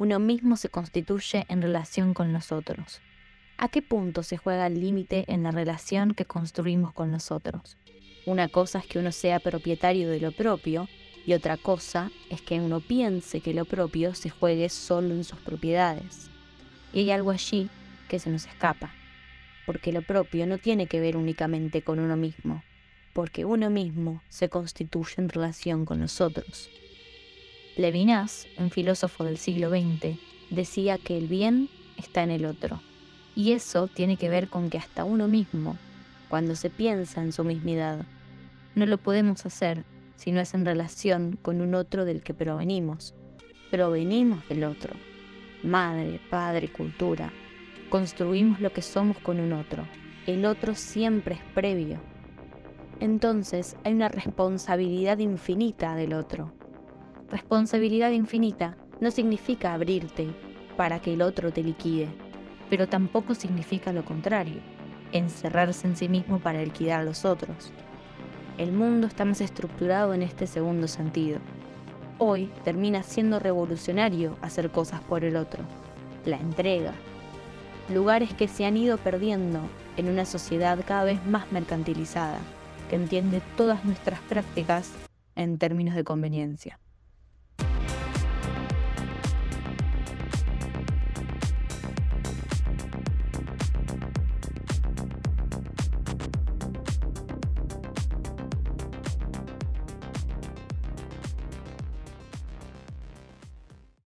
uno mismo se constituye en relación con los otros. ¿A qué punto se juega el límite en la relación que construimos con los otros? Una cosa es que uno sea propietario de lo propio y otra cosa es que uno piense que lo propio se juegue solo en sus propiedades. Y hay algo allí que se nos escapa, porque lo propio no tiene que ver únicamente con uno mismo, porque uno mismo se constituye en relación con los otros. Levinas, un filósofo del siglo XX, decía que el bien está en el otro. Y eso tiene que ver con que hasta uno mismo, cuando se piensa en su mismidad, no lo podemos hacer si no es en relación con un otro del que provenimos. Provenimos del otro. Madre, padre, cultura. Construimos lo que somos con un otro. El otro siempre es previo. Entonces hay una responsabilidad infinita del otro Responsabilidad infinita no significa abrirte para que el otro te liquide, pero tampoco significa lo contrario, encerrarse en sí mismo para liquidar a los otros. El mundo está más estructurado en este segundo sentido. Hoy termina siendo revolucionario hacer cosas por el otro, la entrega. Lugares que se han ido perdiendo en una sociedad cada vez más mercantilizada, que entiende todas nuestras prácticas en términos de conveniencia.